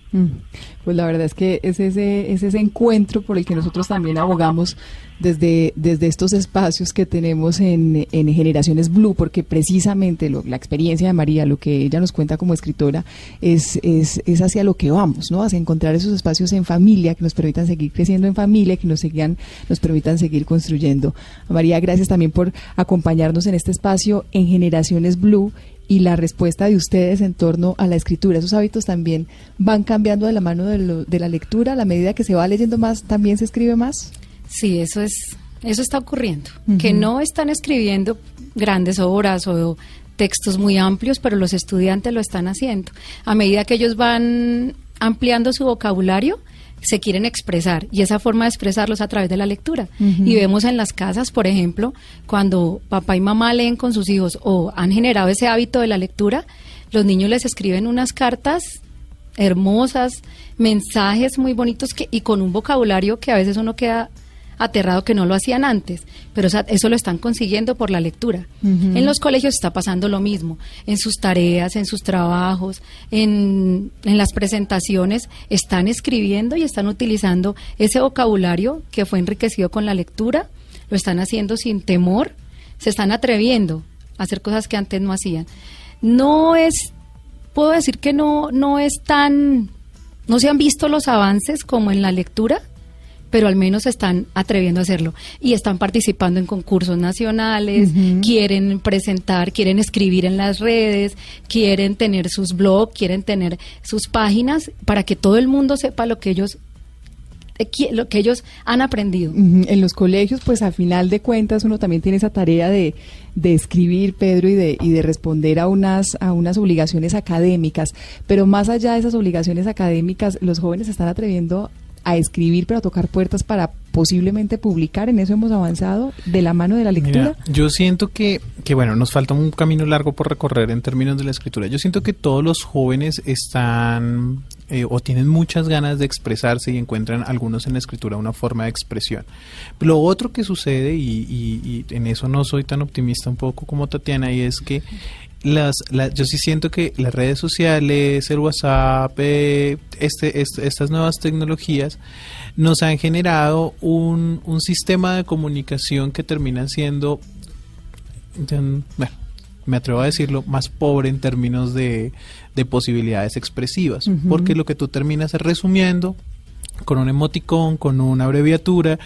D: Pues la verdad es que es ese, es ese encuentro por el que nosotros también abogamos desde, desde estos espacios que tenemos en, en Generaciones Blue, porque precisamente la experiencia de María, lo que ella nos cuenta como escritora, es, es, es hacia lo que vamos, ¿no? Hacia encontrar esos espacios en familia que nos permitan seguir creciendo en familia, que nos, sigan, nos permitan seguir construyendo. María, gracias también por acompañarnos en este espacio en Generaciones Blue y la respuesta de ustedes en torno a la escritura. Esos hábitos también van cambiando de la mano de, de la lectura, a la medida que se va leyendo más, también se escribe más.
E: Sí, eso es, eso está ocurriendo, que no están escribiendo grandes obras o textos muy amplios, pero los estudiantes lo están haciendo. A medida que ellos van ampliando su vocabulario, se quieren expresar y esa forma de expresarlos a través de la lectura. Y vemos en las casas, por ejemplo, cuando papá y mamá leen con sus hijos o han generado ese hábito de la lectura, los niños les escriben unas cartas hermosas, mensajes muy bonitos que, y con un vocabulario que a veces uno queda aterrado que no lo hacían antes, pero eso lo están consiguiendo por la lectura. En los colegios está pasando lo mismo, en sus tareas, en sus trabajos, en, en las presentaciones, están escribiendo y están utilizando ese vocabulario que fue enriquecido con la lectura, lo están haciendo sin temor, se están atreviendo a hacer cosas que antes no hacían. No es, puedo decir que no, no es tan, no se han visto los avances como en la lectura, pero al menos están atreviendo a hacerlo y están participando en concursos nacionales, quieren presentar, quieren escribir en las redes, quieren tener sus blogs, quieren tener sus páginas para que todo el mundo sepa lo que ellos eh, lo que ellos han aprendido.
D: En los colegios, pues al final de cuentas uno también tiene esa tarea de, de escribir, Pedro, y de, y de responder a unas, a unas obligaciones académicas. Pero más allá de esas obligaciones académicas, los jóvenes están atreviendo a escribir, pero a tocar puertas para posiblemente publicar. En eso hemos avanzado de la mano de la lectura.
F: yo siento que, que, bueno, nos falta un camino largo por recorrer en términos de la escritura. Yo siento que todos los jóvenes están eh, o tienen muchas ganas de expresarse y encuentran algunos en la escritura una forma de expresión. Lo otro que sucede, y, y en eso no soy tan optimista un poco como Tatiana, y es que las, yo sí siento que las redes sociales, el WhatsApp, eh, este, estas nuevas tecnologías nos han generado un, un sistema de comunicación que termina siendo, bueno, me atrevo a decirlo, más pobre en términos de, de posibilidades expresivas, porque lo que tú terminas es resumiendo con un emoticón, con una abreviatura,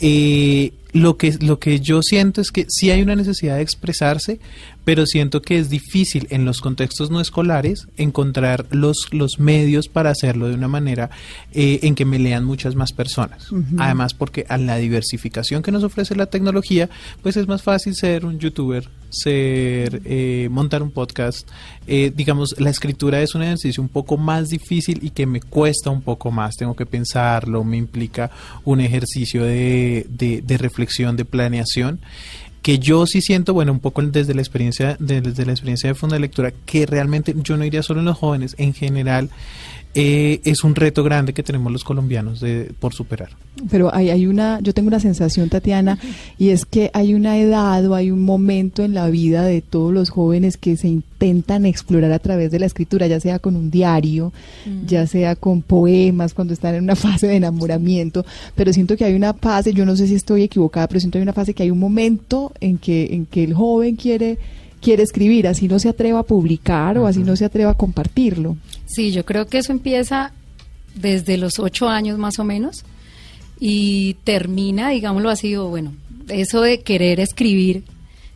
F: eh, lo que, lo que yo siento es que sí hay una necesidad de expresarse, pero siento que es difícil en los contextos no escolares encontrar los, los medios para hacerlo de una manera eh, en que me lean muchas más personas. Además, porque a la diversificación que nos ofrece la tecnología, pues es más fácil ser un youtuber, ser, eh, montar un podcast. Eh, digamos, la escritura es un ejercicio un poco más difícil y que me cuesta un poco más. Tengo que pensarlo, me implica un ejercicio de, de, de reflexión, de planeación que yo sí siento, bueno, un poco desde la experiencia, desde la experiencia de Fonda de Lectura, que realmente yo no iría solo en los jóvenes, en general eh, es un reto grande que tenemos los colombianos de, por superar.
D: Pero hay, hay una, yo tengo una sensación, Tatiana, y es que hay una edad o hay un momento en la vida de todos los jóvenes que se intentan explorar a través de la escritura, ya sea con un diario, mm. ya sea con poemas, cuando están en una fase de enamoramiento, pero siento que hay una fase, yo no sé si estoy equivocada, pero siento que hay una fase que hay un momento en que, en que el joven quiere quiere escribir, así no se atreva a publicar o así no se atreva a compartirlo.
E: Sí, yo creo que eso empieza desde los ocho años más o menos y termina, digámoslo así, o bueno, eso de querer escribir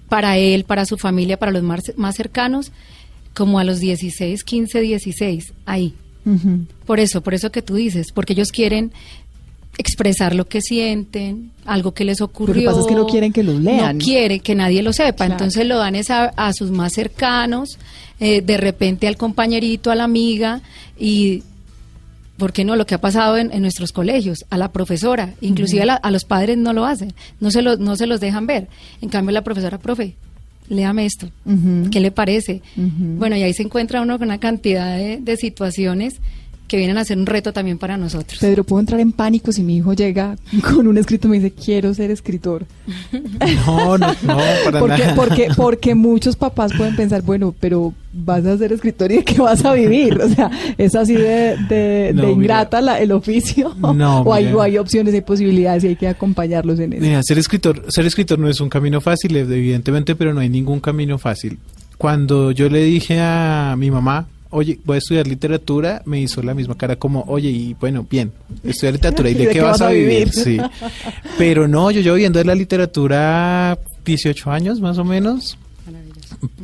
E: para él, para su familia, para los más, más cercanos, como a los 16, 15, 16, ahí. Por eso, por eso que tú dices, porque ellos quieren expresar lo que sienten, algo que les ocurrió. Lo que
D: pasa es que no quieren que los lean.
E: No quiere que nadie lo sepa, entonces lo dan a, sus más cercanos, eh, de repente al compañerito, a la amiga y ¿por qué no? Lo que ha pasado en, nuestros colegios, a la profesora, inclusive a, los padres no lo hacen, no se, lo, no se los dejan ver. En cambio, la profesora, profe, léame esto, ¿qué le parece? Bueno, y ahí se encuentra uno con una cantidad de, de situaciones que vienen a ser un reto también para nosotros.
D: Pedro, ¿puedo entrar en pánico si mi hijo llega con un escrito y me dice, quiero ser escritor?
F: No, no, no, para
D: porque,
F: nada.
D: Porque, porque muchos papás pueden pensar, bueno, pero vas a ser escritor y de qué vas a vivir. O sea, es así de, de,
F: No,
D: de ingrata la- el oficio.
F: No,
D: o, hay, o hay opciones, hay posibilidades y hay que acompañarlos en eso.
F: Mira, ser escritor, ser escritor no es un camino fácil, evidentemente, pero no hay ningún camino fácil. Cuando yo le dije a mi mamá, oye, voy a estudiar literatura, me hizo la misma cara como, oye, y bueno, bien, estudiar literatura, ¿y de, qué, vas a vivir? Sí. Pero no, yo llevo viendo de la literatura 18 años más o menos.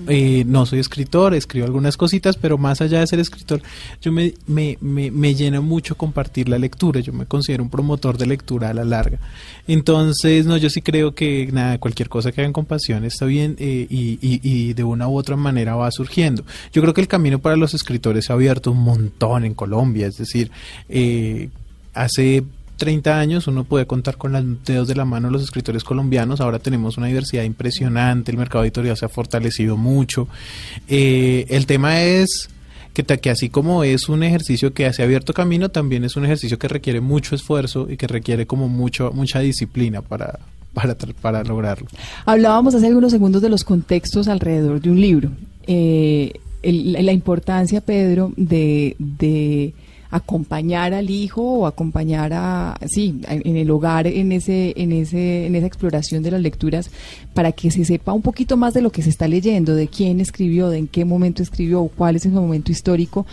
F: Eh, no soy escritor, escribo algunas cositas, pero más allá de ser escritor, yo me, me, me, me llena mucho compartir la lectura. Yo me considero un promotor de lectura a la larga. Entonces, no, yo sí creo que nada, cualquier cosa que hagan con pasión está bien eh, y, y, y de una u otra manera va surgiendo. Yo creo que el camino para los escritores se ha abierto un montón en Colombia, es decir, eh, hace 30 años uno puede contar con los dedos de la mano los escritores colombianos, ahora tenemos una diversidad impresionante, el mercado editorial se ha fortalecido mucho. Eh, el tema es que, así como es un ejercicio que se ha abierto camino, también es un ejercicio que requiere mucho esfuerzo y que requiere como mucho, mucha disciplina para, para, para lograrlo.
D: Hablábamos hace algunos segundos de los contextos alrededor de un libro. Eh, la importancia, Pedro, de, de acompañar al hijo o acompañar a sí en el hogar en ese en ese en esa exploración de las lecturas para que se sepa un poquito más de lo que se está leyendo de quién escribió de en qué momento escribió cuál es el momento histórico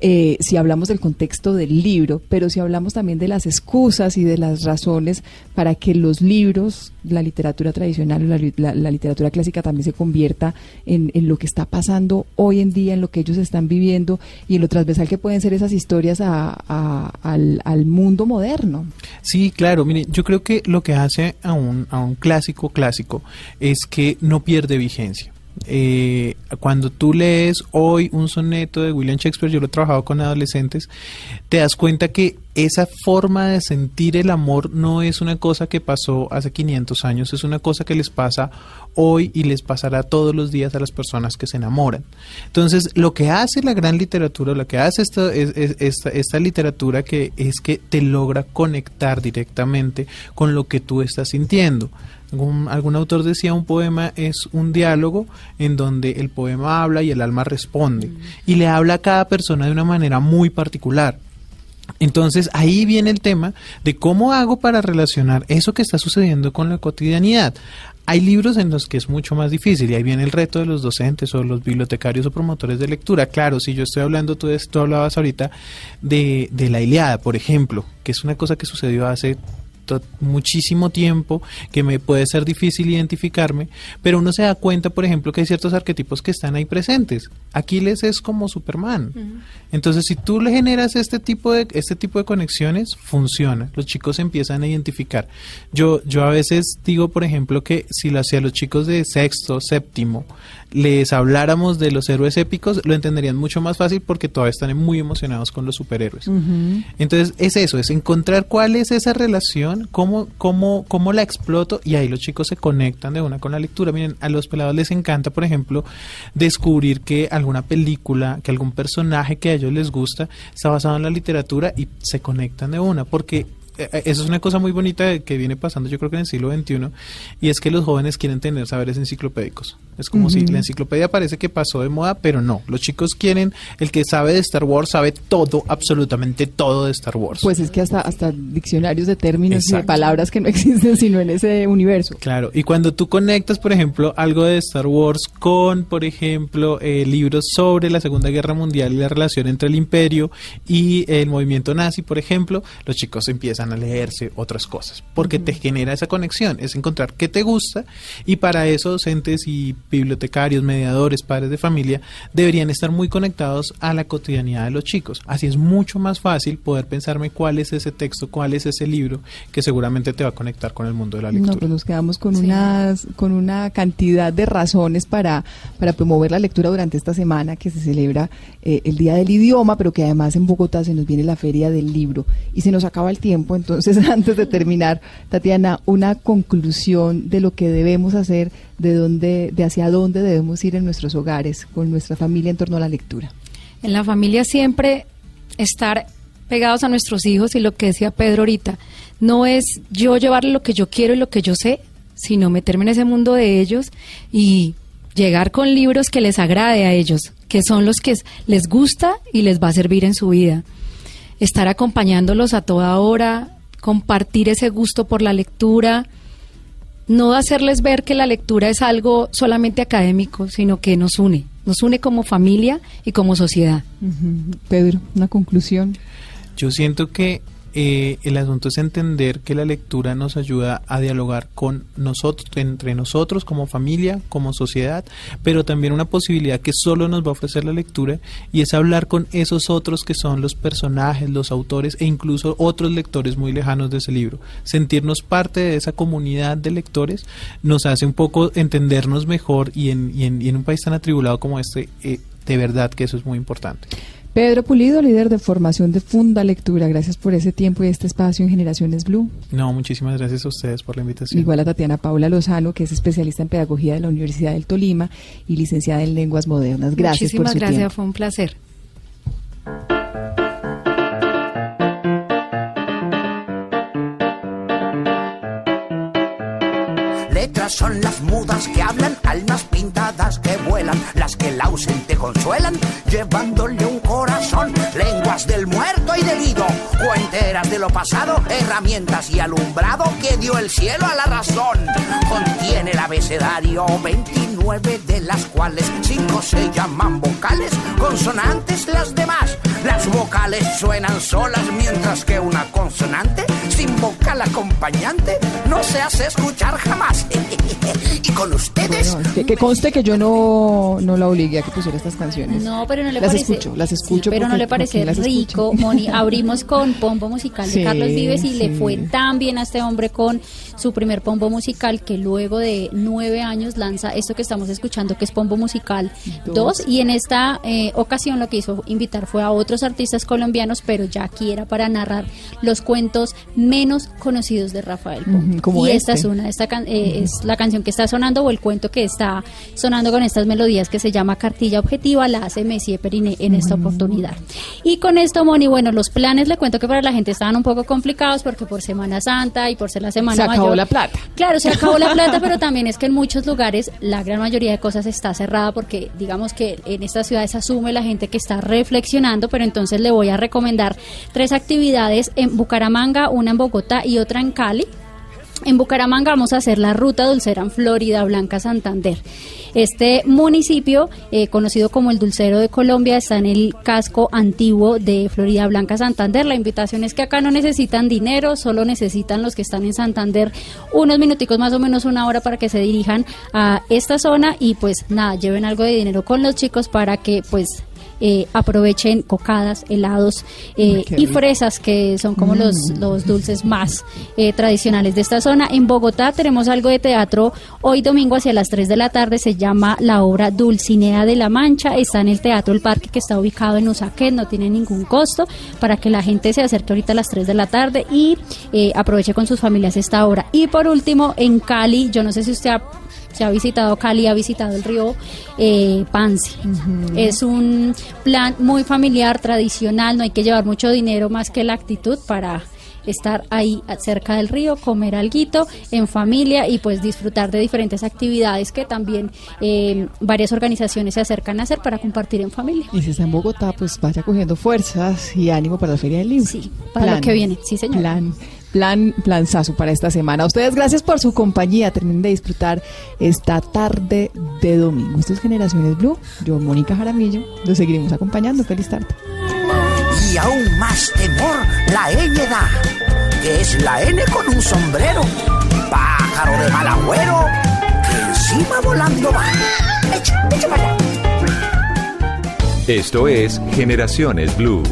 D: eh, si hablamos del contexto del libro, pero si hablamos también de las excusas y de las razones para que los libros, la literatura tradicional, la, la- literatura clásica también se convierta en, lo que está pasando hoy en día, en lo que ellos están viviendo y en lo transversal que pueden ser esas historias a- al, al mundo moderno.
F: Sí, claro, mire, yo creo que lo que hace a un, a un clásico clásico es que no pierde vigencia. Eh, cuando tú lees hoy un soneto de William Shakespeare, yo lo he trabajado con adolescentes, te das cuenta que esa forma de sentir el amor no es una cosa que pasó hace 500 años, es una cosa que les pasa hoy y les pasará todos los días a las personas que se enamoran. Entonces, lo que hace la gran literatura, lo que hace esta, es- es- esta, esta literatura que es que te logra conectar directamente con lo que tú estás sintiendo. Algún, algún autor decía un poema es un diálogo en donde el poema habla y el alma responde y le habla a cada persona de una manera muy particular. Entonces ahí viene el tema de cómo hago para relacionar eso que está sucediendo con la cotidianidad. Hay libros en los que es mucho más difícil y ahí viene el reto de los docentes o los bibliotecarios o promotores de lectura. Claro, si yo estoy hablando, tú, tú hablabas ahorita de, de la Iliada, por ejemplo, que es una cosa que sucedió hace muchísimo tiempo que me puede ser difícil identificarme, pero uno se da cuenta, por ejemplo, que hay ciertos arquetipos que están ahí presentes. Aquiles es como Superman. Entonces, si tú le generas este tipo de este tipo de conexiones, funciona. Los chicos empiezan a identificar. Yo yo a veces digo, por ejemplo, que si lo hacía los chicos de sexto, séptimo, les habláramos de los héroes épicos, lo entenderían mucho más fácil porque todavía están muy emocionados con los superhéroes. Entonces es eso, es encontrar cuál es esa relación, cómo, cómo, cómo la exploto y ahí los chicos se conectan de una con la lectura. Miren, a los pelados les encanta, por ejemplo, descubrir que alguna película, que algún personaje que a ellos les gusta está basado en la literatura y se conectan de una, porque eso es una cosa muy bonita que viene pasando yo creo que en el siglo XXI y es que los jóvenes quieren tener saberes enciclopédicos. Es como si la enciclopedia parece que pasó de moda, pero no. Los chicos quieren, el que sabe de Star Wars sabe todo, absolutamente todo de Star Wars.
D: Pues es que hasta, hasta diccionarios de términos y de palabras que no existen sino en ese universo.
F: Claro, y cuando tú conectas, por ejemplo, algo de Star Wars con, por ejemplo, eh, libros sobre la Segunda Guerra Mundial y la relación entre el imperio y el movimiento nazi, por ejemplo, los chicos empiezan a leerse otras cosas, porque te genera esa conexión, es encontrar qué te gusta y para eso docentes y bibliotecarios, mediadores, padres de familia deberían estar muy conectados a la cotidianidad de los chicos. Así es mucho más fácil poder pensarme cuál es ese texto, cuál es ese libro que seguramente te va a conectar con el mundo de la lectura.
D: No, pues nos quedamos con unas, con una cantidad de razones para, para promover la lectura durante esta semana que se celebra eh, el Día del Idioma, pero que además en Bogotá se nos viene la Feria del Libro y se nos acaba el tiempo. Entonces, antes de terminar, Tatiana, una conclusión de lo que debemos hacer, de dónde, de hacia dónde debemos ir en nuestros hogares, con nuestra familia en torno a la lectura.
E: En la familia siempre estar pegados a nuestros hijos y lo que decía Pedro ahorita, no es yo llevarle lo que yo quiero y lo que yo sé, sino meterme en ese mundo de ellos y llegar con libros que les agrade a ellos, que son los que les gusta y les va a servir en su vida. Estar acompañándolos a toda hora, compartir ese gusto por la lectura, no hacerles ver que la lectura es algo solamente académico, sino que nos une, nos une como familia y como sociedad.
D: Pedro, una conclusión.
F: Yo siento que eh, el asunto es entender que la lectura nos ayuda a dialogar con nosotros, entre nosotros como familia, como sociedad, pero también una posibilidad que solo nos va a ofrecer la lectura y es hablar con esos otros que son los personajes, los autores e incluso otros lectores muy lejanos de ese libro. Sentirnos parte de esa comunidad de lectores nos hace un poco entendernos mejor y en, y en, un país tan atribulado como este, eh, de verdad que eso es muy importante.
D: Pedro Pulido, líder de formación de Funda Lectura, gracias por ese tiempo y este espacio en Generaciones Blue.
F: No, muchísimas gracias a ustedes por la invitación.
D: Igual a Tatiana Paula Lozano, que es especialista en pedagogía de la Universidad del Tolima y licenciada en lenguas modernas. Gracias
E: por
D: su
E: gracias, fue un placer.
M: Son las mudas que hablan, almas pintadas que vuelan, las que el ausente consuelan, llevándole un corazón, lenguas del muerto y del ido, cuenteras de lo pasado, herramientas y alumbrado que dio el cielo a la razón. Contiene el abecedario 29 de las cuales 5 se llaman vocales, consonantes las demás. Las vocales suenan solas mientras que una consonante sin vocal acompañante no se hace escuchar jamás. y con ustedes...
D: que, conste que yo no, no la obligué a que pusiera estas canciones.
N: No, pero no le
D: las
N: parece...
D: Escucho, las escucho.
N: pero no le parece rico, Moni. Abrimos con Pombo Musical de Carlos Vives y le fue tan bien a este hombre con su primer Pombo Musical que luego de nueve años lanza esto que estamos escuchando que es Pombo Musical 2 y en esta eh, ocasión lo que hizo invitar fue a otros artistas colombianos pero ya aquí era para narrar los cuentos menos conocidos de Rafael Pombo. y esta este. es una, esta eh, es la canción que está sonando o el cuento que está sonando con estas melodías que se llama Cartilla Objetiva, la hace Messi Periné en esta oportunidad. Y con esto, Moni, bueno, los planes le cuento que para la gente estaban un poco complicados porque por Semana Santa y por ser la Semana
D: Mayor la plata.
N: Claro, se acabó la plata, pero también es que en muchos lugares la gran mayoría de cosas está cerrada porque digamos que en estas ciudades asume la gente que está reflexionando, pero entonces le voy a recomendar tres actividades en Bucaramanga, una en Bogotá y otra en Cali. En Bucaramanga vamos a hacer la ruta dulcera en Florida Blanca Santander. Este municipio, eh, conocido como el Dulcero de Colombia, está en el casco antiguo de Florida Blanca Santander. La invitación es que acá no necesitan dinero, solo necesitan los que están en Santander unos minuticos, más o menos una hora para que se dirijan a esta zona y pues nada, lleven algo de dinero con los chicos para que pues eh, aprovechen cocadas, helados eh, y fresas, que son como los, mm. los dulces más eh, tradicionales de esta zona. En Bogotá tenemos algo de teatro hoy domingo hacia las 3 de la tarde, se llama la obra Dulcinea de la Mancha, está en el Teatro El Parque que está ubicado en Usaquén, no tiene ningún costo para que la gente se acerque ahorita a las 3 de la tarde y aproveche con sus familias esta obra. Y por último, en Cali, yo no sé si usted ha se ha visitado Cali, ha visitado el río eh, Pansi. Es un plan muy familiar, tradicional, no hay que llevar mucho dinero más que la actitud para estar ahí cerca del río, comer alguito en familia y pues disfrutar de diferentes actividades que también eh, varias organizaciones se acercan a hacer para compartir en familia.
D: Y si está en Bogotá, pues vaya cogiendo fuerzas y ánimo para la Feria del Libro.
N: Sí, para lo que viene, sí señor.
D: Plan plan, planzazo para esta semana. A ustedes gracias por su compañía. Terminen de disfrutar esta tarde de domingo. Esto es Generaciones Blue. Yo, Mónica Jaramillo, los seguiremos acompañando. Feliz tarde.
M: Y aún más temor la ñ da, que es la N con un sombrero. Pájaro de mal agüero, que encima volando va. Echa, echa para
I: Esto es Generaciones Blue.